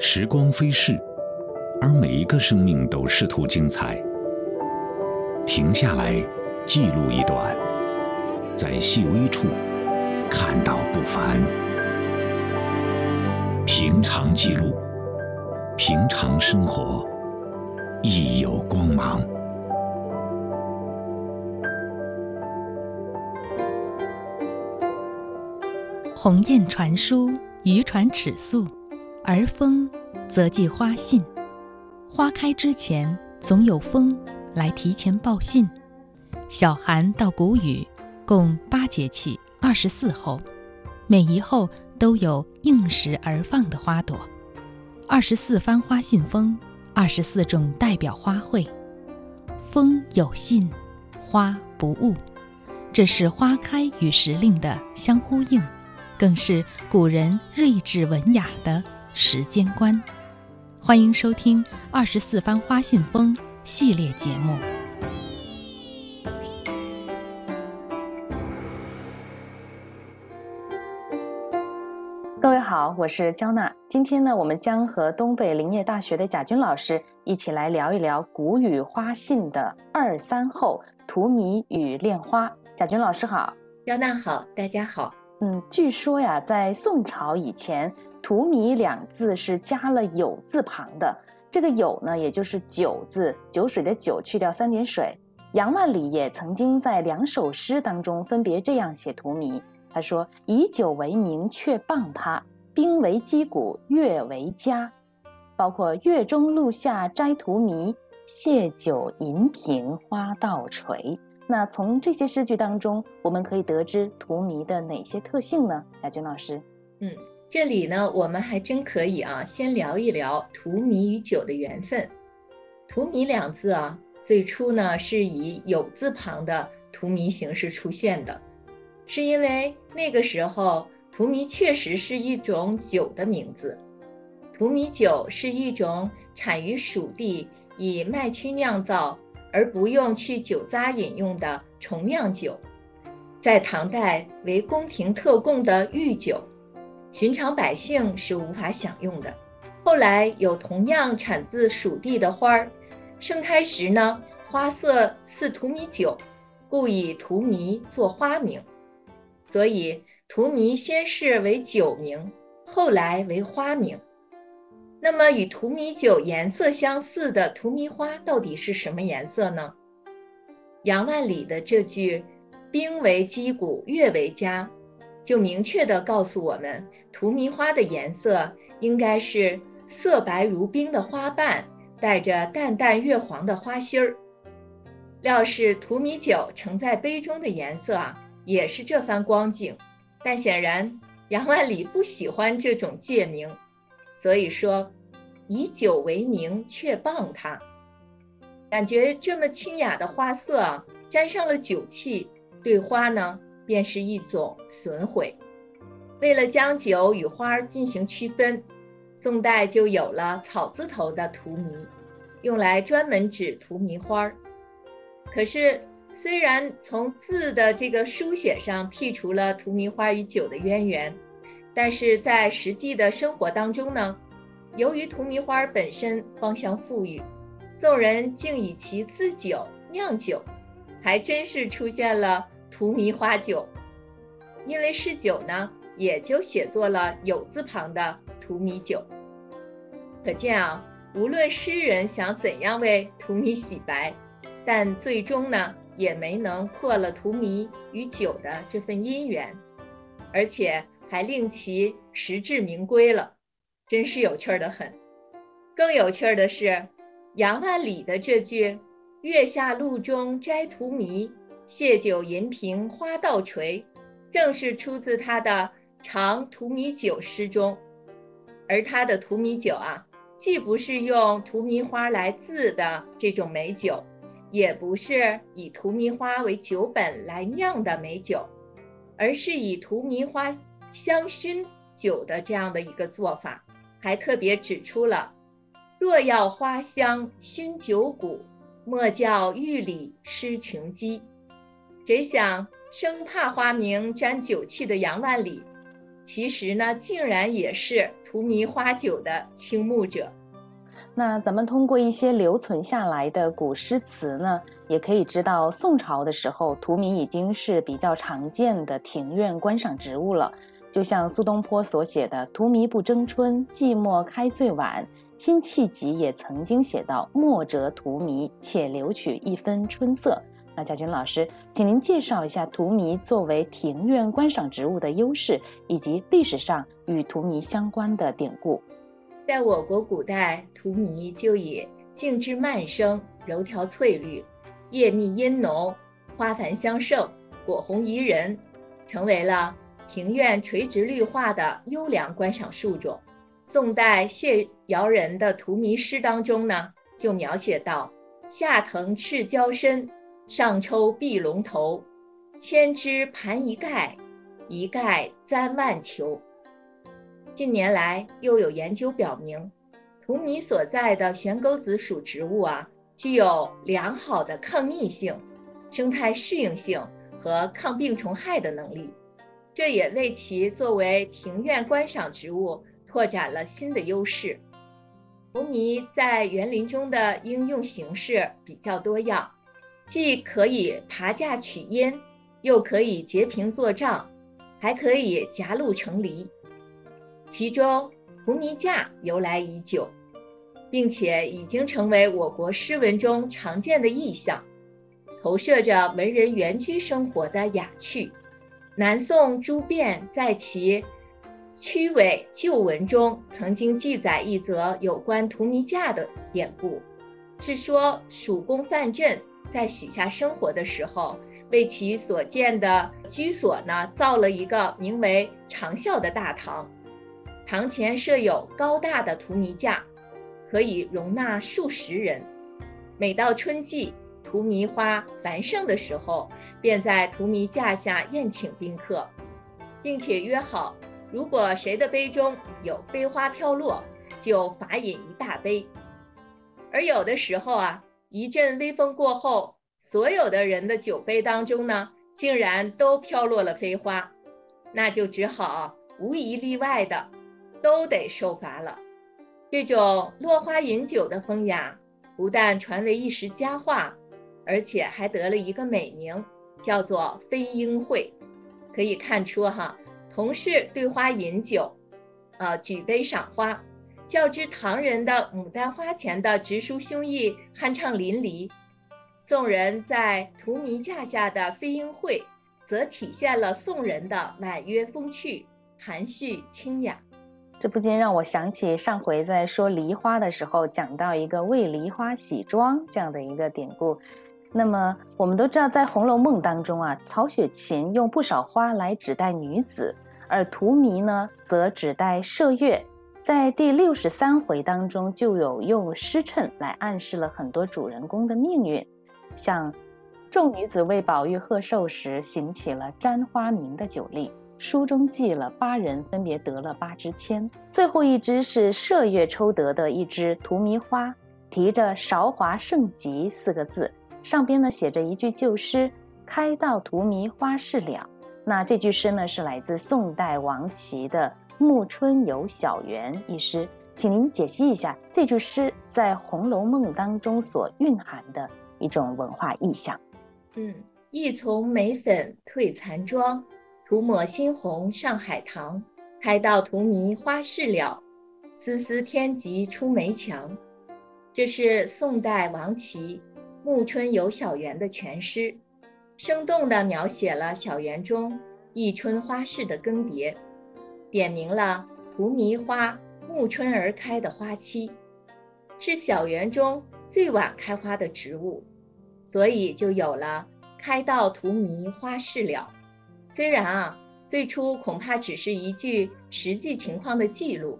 时光飞逝，而每一个生命都试图精彩。停下来，记录一段，在细微处看到不凡。平常记录，平常生活，亦有光芒。鸿雁传书，渔船尺素，而风则寄花信。花开之前，总有风来提前报信。小寒到谷雨，共八节气，二十四候，每一候都有应时而放的花朵。二十四番花信封，二十四种代表花卉。风有信，花不误，这是花开与时令的相呼应。更是古人睿智文雅的时间观。欢迎收听《二十四番花信封》系列节目。各位好，我是焦娜。今天呢，我们将和东北林业大学的贾军老师一起来聊一聊谷雨花信的二三后荼蘼与恋花。贾军老师好，焦娜好，大家好。嗯，据说呀，在宋朝以前，“荼蘼”两字是加了“酉”字旁的。这个“酉”呢，也就是“酒”字，酒水的“酒”，去掉三点水。杨万里也曾经在两首诗当中分别这样写荼蘼。他说：“以酒为名，却谤他；冰为击鼓，月为家。”包括“月中露下摘荼蘼，谢酒银瓶花倒垂。”那从这些诗句当中，我们可以得知荼蘼的哪些特性呢？亚军老师，嗯，这里呢，我们还真可以啊，先聊一聊荼蘼与酒的缘分。荼蘼两字啊，最初呢是以酉字旁的荼蘼形式出现的，是因为那个时候荼蘼确实是一种酒的名字。荼蘼酒是一种产于蜀地，以麦曲酿造。而不用去酒渣饮用的重酿酒，在唐代为宫廷特供的御酒，寻常百姓是无法享用的。后来有同样产自蜀地的花儿，盛开时呢，花色似荼蘼酒，故以荼蘼作花名。所以荼蘼先是为酒名，后来为花名。那么与荼蘼酒颜色相似的荼蘼花到底是什么颜色呢？杨万里的这句“冰为击鼓，月为家”，就明确地告诉我们，荼蘼花的颜色应该是色白如冰的花瓣，带着淡淡月黄的花心儿。料是荼蘼酒盛在杯中的颜色啊，也是这番光景。但显然杨万里不喜欢这种借名。所以说，以酒为名却谤他，感觉这么清雅的花色啊，沾上了酒气，对花呢便是一种损毁。为了将酒与花进行区分，宋代就有了草字头的荼蘼，用来专门指荼蘼花儿。可是，虽然从字的这个书写上剔除了荼蘼花与酒的渊源。但是在实际的生活当中呢，由于荼蘼花本身芳香馥郁，宋人竟以其自酒酿酒，还真是出现了荼蘼花酒。因为是酒呢，也就写作了有字旁的荼蘼酒。可见啊，无论诗人想怎样为荼蘼洗白，但最终呢，也没能破了荼蘼与酒的这份姻缘，而且。还令其实至名归了，真是有趣的很。更有趣儿的是，杨万里的这句“月下露中摘荼蘼，谢酒银瓶花倒垂”，正是出自他的《长荼蘼酒》诗中。而他的荼蘼酒啊，既不是用荼蘼花来制的这种美酒，也不是以荼蘼花为酒本来酿的美酒，而是以荼蘼花。香薰酒的这样的一个做法，还特别指出了：若要花香熏酒骨，莫教玉里失琼姬。谁想生怕花名沾酒气的杨万里，其实呢，竟然也是荼蘼花酒的倾慕者。那咱们通过一些留存下来的古诗词呢，也可以知道，宋朝的时候，荼蘼已经是比较常见的庭院观赏植物了。就像苏东坡所写的“荼蘼不争春，寂寞开最晚”，辛弃疾也曾经写到“莫折荼蘼，且留取一分春色”。那贾军老师，请您介绍一下荼蘼作为庭院观赏植物的优势，以及历史上与荼蘼相关的典故。在我国古代，荼蘼就以茎枝蔓生、柔条翠绿、叶密阴浓、花繁香盛、果红宜人，成为了庭院垂直绿化的优良观赏树种。宋代谢尧人的荼蘼诗当中呢，就描写到：下藤赤椒身，上抽碧龙头，千枝盘一盖，一盖簪万球。近年来，又有研究表明，荼蘼所在的悬钩子属植物啊，具有良好的抗逆性、生态适应性和抗病虫害的能力，这也为其作为庭院观赏植物拓展了新的优势。荼蘼在园林中的应用形式比较多样，既可以爬架取烟，又可以截屏作帐，还可以夹路成篱。其中，荼蘼架由来已久，并且已经成为我国诗文中常见的意象，投射着文人园居生活的雅趣。南宋朱辩在其《曲尾旧文》中曾经记载一则有关荼蘼架的典故，是说蜀公范镇在许下生活的时候，为其所建的居所呢造了一个名为长啸的大堂。堂前设有高大的荼蘼架，可以容纳数十人。每到春季，荼蘼花繁盛的时候，便在荼蘼架下宴请宾客，并且约好，如果谁的杯中有飞花飘落，就罚饮一大杯。而有的时候啊，一阵微风过后，所有的人的酒杯当中呢，竟然都飘落了飞花，那就只好无一例外的。都得受罚了。这种落花饮酒的风雅，不但传为一时佳话，而且还得了一个美名，叫做“飞鹰会”。可以看出，哈，同是对花饮酒，啊，举杯赏花，较之唐人的牡丹花前的直抒胸臆、酣畅淋漓，宋人在荼蘼架下的飞鹰会，则体现了宋人的婉约风趣、含蓄清雅。这不禁让我想起上回在说梨花的时候，讲到一个为梨花洗妆这样的一个典故。那么我们都知道，在《红楼梦》当中啊，曹雪芹用不少花来指代女子，而荼蘼呢，则指代麝月。在第六十三回当中，就有用诗衬来暗示了很多主人公的命运，像众女子为宝玉贺寿时，行起了沾花名的酒令。书中记了八人分别得了八支签，最后一支是麝月抽得的一支荼蘼花，提着“韶华盛极”四个字，上边呢写着一句旧诗：“开到荼蘼花事了。”那这句诗呢是来自宋代王琦的《暮春有小园》一诗，请您解析一下这句诗在《红楼梦》当中所蕴含的一种文化意象。嗯，一从眉粉褪残妆。涂抹新红上海棠，开到荼蘼花事了，丝丝天极出梅墙。这是宋代王琦《暮春有小园》的全诗，生动地描写了小园中一春花事的更迭，点明了荼蘼花暮春而开的花期，是小园中最晚开花的植物，所以就有了“开到荼蘼花事了”。虽然啊，最初恐怕只是一句实际情况的记录，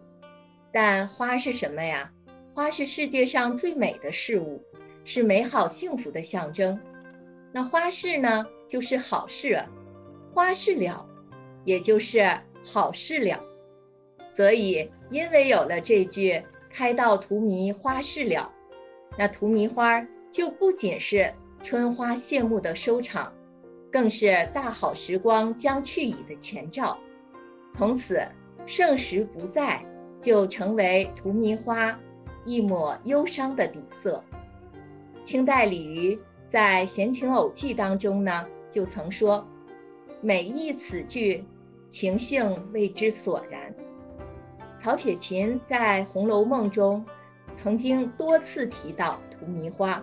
但花是什么呀？花是世界上最美的事物，是美好幸福的象征。那花事呢，就是好事，花事了，也就是好事了。所以，因为有了这句“开到荼蘼花事了”，那荼蘼花就不仅是春花谢幕的收场。更是大好时光将去矣的前兆，从此盛时不在，就成为荼蘼花一抹忧伤的底色。清代李渔在《闲情偶记》当中呢，就曾说：“每忆此句，情性为之所然。”曹雪芹在《红楼梦》中曾经多次提到荼蘼花，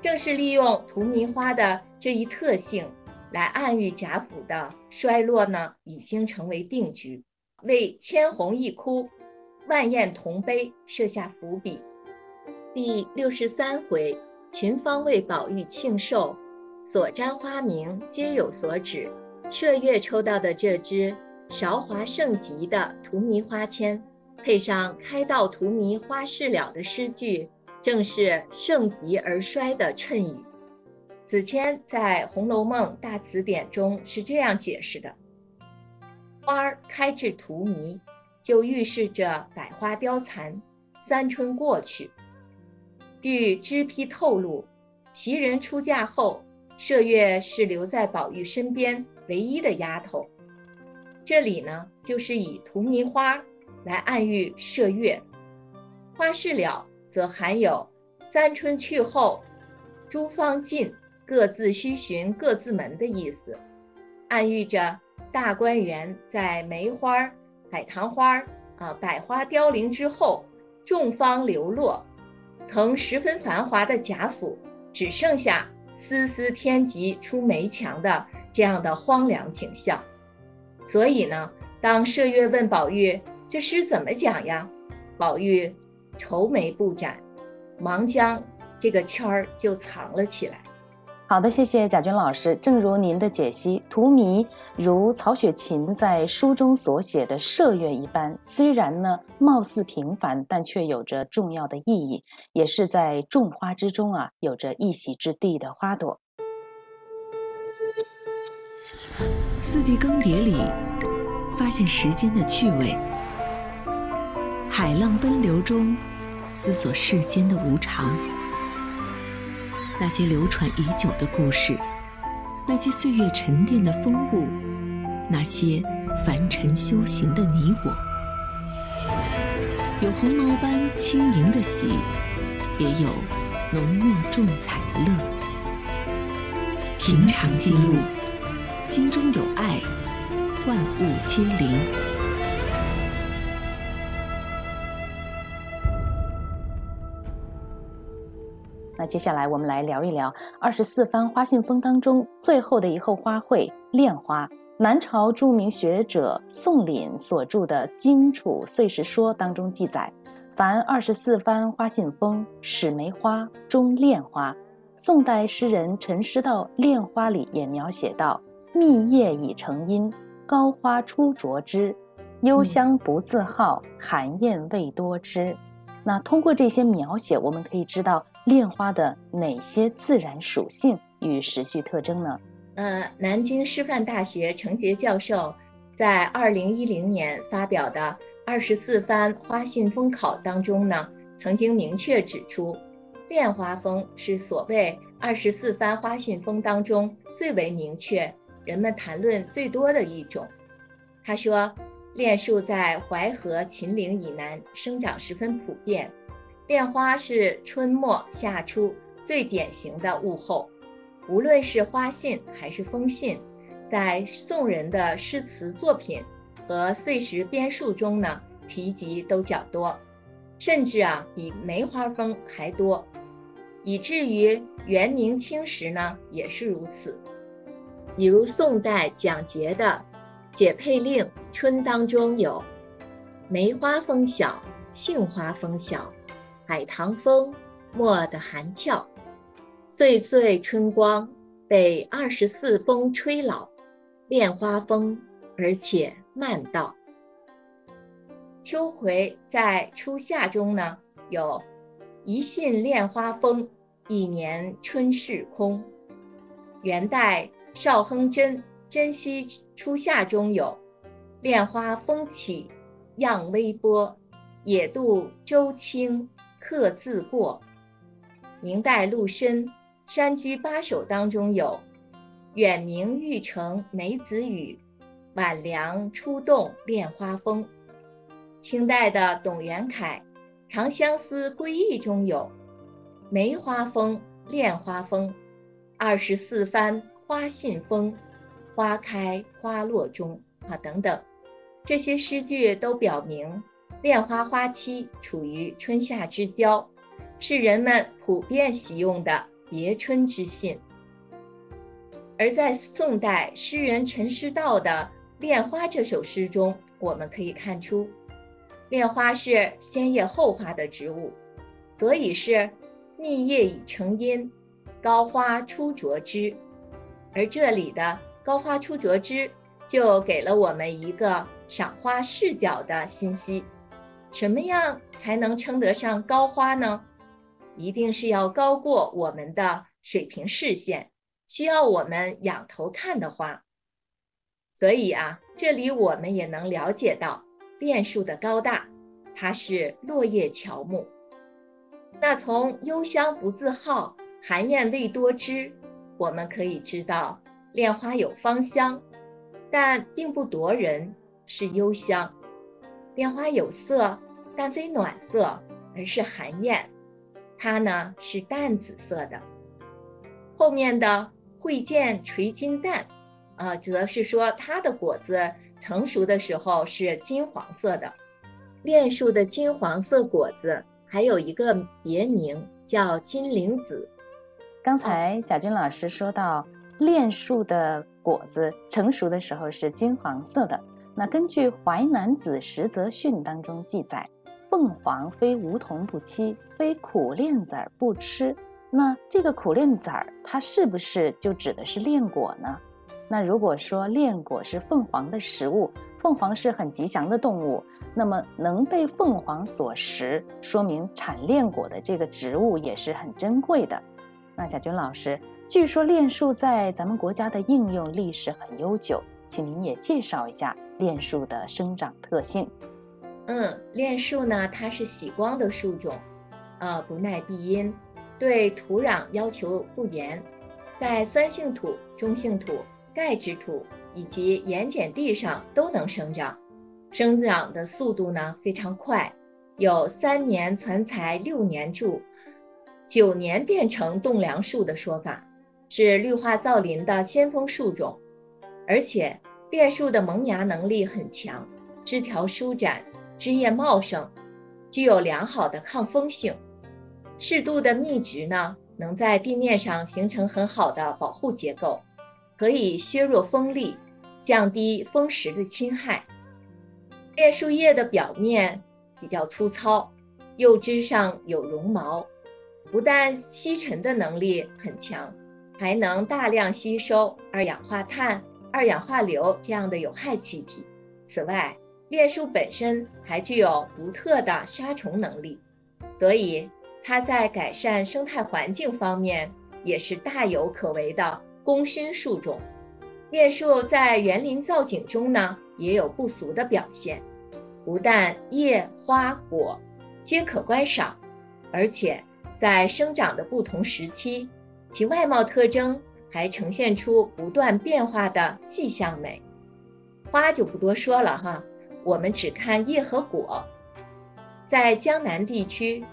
正是利用荼蘼花的这一特性，来暗喻贾府的衰落呢，已经成为定局，为千红一哭，万艳同悲设下伏笔。第六十三回，群芳为宝玉庆寿，所沾花名皆有所指。麝月抽到的这支韶华盛极的荼蘼花签，配上“开道荼蘼花事了”的诗句，正是盛极而衰的衬语。子谦在《红楼梦大词典》中是这样解释的：“花儿开至荼蘼，就预示着百花凋残，三春过去。”据知批透露，袭人出嫁后，麝月是留在宝玉身边唯一的丫头。这里呢，就是以荼蘼花来暗喻麝月。花事了，则含有三春去后，诸芳尽，各自须寻各自门的意思，暗喻着大观园在梅花、海棠花啊百花凋零之后，众芳流落。曾十分繁华的贾府，只剩下丝丝天极出梅墙的这样的荒凉景象。所以呢，当麝月问宝玉这诗怎么讲呀？宝玉愁眉不展，忙将这个签儿就藏了起来。好的，谢谢贾军老师。正如您的解析，荼蘼如曹雪芹在书中所写的麝月一般，虽然呢貌似平凡，但却有着重要的意义，也是在众花之中啊有着一席之地的花朵。四季更迭里，发现时间的趣味；海浪奔流中，思索世间的无常。那些流传已久的故事，那些岁月沉淀的风物，那些凡尘修行的你我，有红毛般轻盈的喜，也有浓墨重彩的乐。平常记录，心中有爱，万物皆灵。那接下来我们来聊一聊二十四番花信封当中最后的一后花卉——恋花。南朝著名学者宋濂所著的《荆楚岁时说》当中记载：“凡二十四番花信封，始梅花，终恋花。”宋代诗人陈师道《恋花》里也描写到：“密叶已成荫，高花初着枝，幽香不自好，寒燕未多知。”那通过这些描写，我们可以知道恋花的哪些自然属性与时序特征呢？呃，南京师范大学程杰教授在二零一零年发表的《二十四番花信风考》当中呢，曾经明确指出，恋花风是所谓二十四番花信风当中最为明确、人们谈论最多的一种。他说。恋树在淮河、秦岭以南生长十分普遍，恋花是春末夏初最典型的物候。无论是花信还是封信，在宋人的诗词作品和碎石编述中呢，提及都较多，甚至啊比梅花风还多，以至于元明清时呢也是如此。比如宋代蒋捷的。解配令春当中有梅花风小，杏花风小，海棠风没得寒俏，岁岁春光被二十四风吹老，恋花风而且慢到。秋回在初夏中呢，有一信恋花风，一年春事空。元代邵亨真。珍惜初夏中有恋花风起，漾微波，野渡舟轻客自过。明代陆深《山居八首》当中有远明玉城梅子雨，晚凉初冻恋花风。清代的董元凯《长相思归意》中有“梅花风，恋花风，二十四番花信风，花开花落中”啊等等，这些诗句都表明恋花花期处于春夏之交，是人们普遍喜用的别春之信。而在宋代诗人陈师道的《恋花》这首诗中，我们可以看出，恋花是先叶后花的植物，所以是密叶已成荫，高花初着枝。而这里的“高花出折枝”就给了我们一个赏花视角的信息：什么样才能称得上高花呢？一定是要高过我们的水平视线。需要我们仰头看的花，所以啊，这里我们也能了解到楝树的高大，它是落叶乔木。那从“幽香不自好，寒艳未多知”，我们可以知道，恋花有芳香，但并不夺人，是幽香；恋花有色，但非暖色，而是寒艳，它呢是淡紫色的。后面的。会见垂金蛋，啊，则是说它的果子成熟的时候是金黄色的。楝树的金黄色果子还有一个别名叫金铃子。刚才贾军老师说到，炼树的果子成熟的时候是金黄色的。那根据《淮南子·实则训》当中记载，凤凰非梧桐不栖，非苦楝子儿不吃。那这个苦楝子儿，它是不是就指的是炼果呢？那如果说炼果是凤凰的食物，凤凰是很吉祥的动物，那么能被凤凰所食，说明产炼果的这个植物也是很珍贵的。那贾军老师，据说楝树在咱们国家的应用历史很悠久，请您也介绍一下楝树的生长特性。嗯，楝树呢，它是喜光的树种，呃，不耐避阴。对土壤要求不严，在酸性土、中性土、钙质土以及盐碱地上都能生长，生长的速度呢非常快，有三年存材六年贮，九年变成栋梁树的说法，是绿化造林的先锋树种，而且变树的萌芽能力很强，枝条舒展，枝叶茂盛，具有良好的抗风性。适度的密植呢，能在地面上形成很好的保护结构，可以削弱风力，降低风蚀的侵害。变树叶的表面比较粗糙，幼枝上有绒毛，不但吸尘的能力很强，还能大量吸收二氧化碳、二氧化硫这样的有害气体。此外，列树本身还具有独特的杀虫能力，所以。它在改善生态环境方面也是大有可为的功勋树种。列树在园林造景中呢，也有不俗的表现，不但叶、花、果皆可观赏，而且在生长的不同时期，其外貌特征还呈现出不断变化的气象美。花就不多说了哈，我们只看叶和果。在江南地区。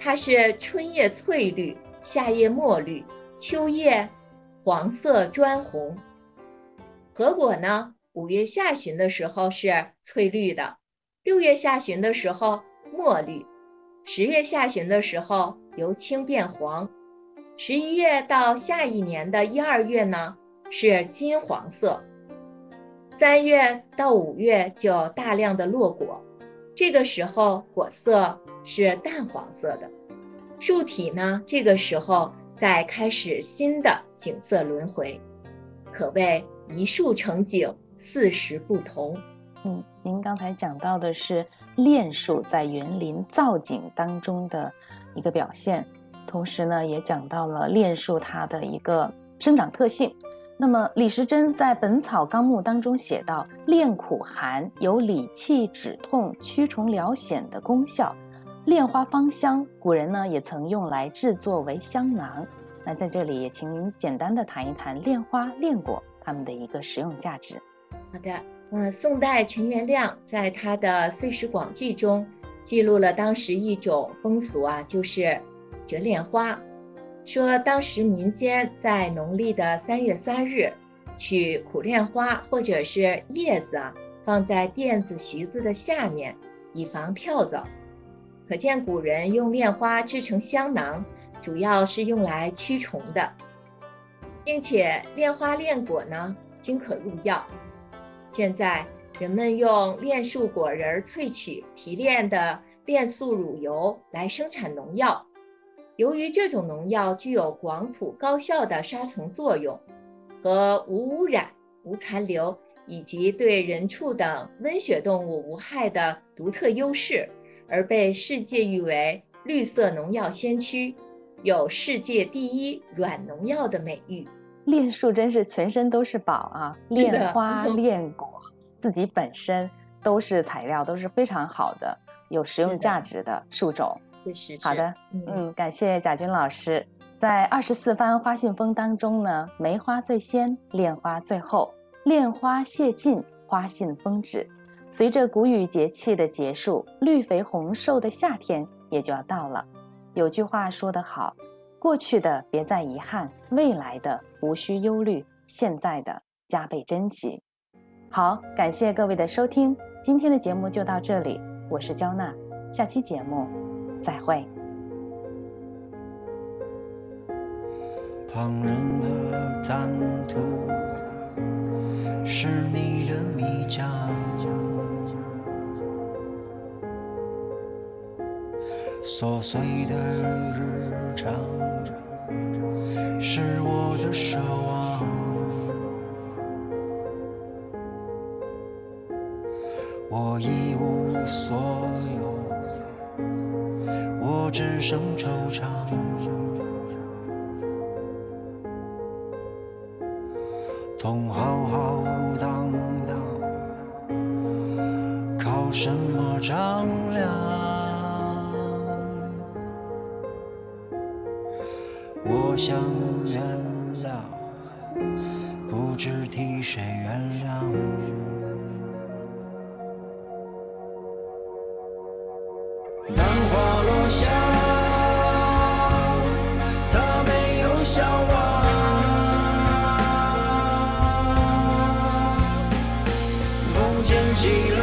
它是春叶翠绿，夏叶墨绿，秋叶黄色砖红。核果呢，五月下旬的时候是翠绿的，六月下旬的时候墨绿，十月下旬的时候由青变黄，十一月到下一年的一二月呢是金黄色，三月到五月就大量的落果，这个时候果色。是淡黄色的，树体呢，这个时候在开始新的景色轮回，可谓一树成景，四时不同。嗯，您刚才讲到的是楝树在园林造景当中的一个表现，同时呢，也讲到了楝树它的一个生长特性。那么李时珍在《本草纲目》当中写道：“楝苦寒，有理气止痛、驱虫疗癣的功效。”楝花芳香，古人呢也曾用来制作为香囊。那在这里也请您简单的谈一谈楝花、楝果它们的一个实用价值。好的，嗯，宋代陈元亮在他的《岁时广记》中记录了当时一种风俗啊，就是折莲花。说当时民间在农历的三月三日，取苦楝花或者是叶子啊，放在垫子席子的下面，以防跳蚤。可见古人用莲花制成香囊，主要是用来驱虫的，并且莲花、莲果呢均可入药。现在人们用莲树果仁萃取提炼的莲素乳油来生产农药。由于这种农药具有广谱高效的杀虫作用，和无污染、无残留，以及对人畜等温血动物无害的独特优势，而被世界誉为“绿色农药先驱”，有“世界第一软农药”的美誉。炼树真是全身都是宝啊！练花、练果，自己本身都是材料，都是非常好的、有实用价值的树种。好的，嗯，感谢贾军老师。在二十四番花信封当中呢，梅花最先，恋花最后，恋花谢尽，花信封止。随着谷雨节气的结束，绿肥红瘦的夏天也就要到了。有句话说得好：过去的别再遗憾，未来的无需忧虑，现在的加倍珍惜。好，感谢各位的收听，今天的节目就到这里，我是焦娜，下期节目。再会。旁人的谈吐是你的迷障，琐碎的日常是我的奢望，我一无所有。我只剩惆怅，痛浩浩荡荡，靠什么丈量？想原谅不知替谁原谅。当花落下他没有笑话。起了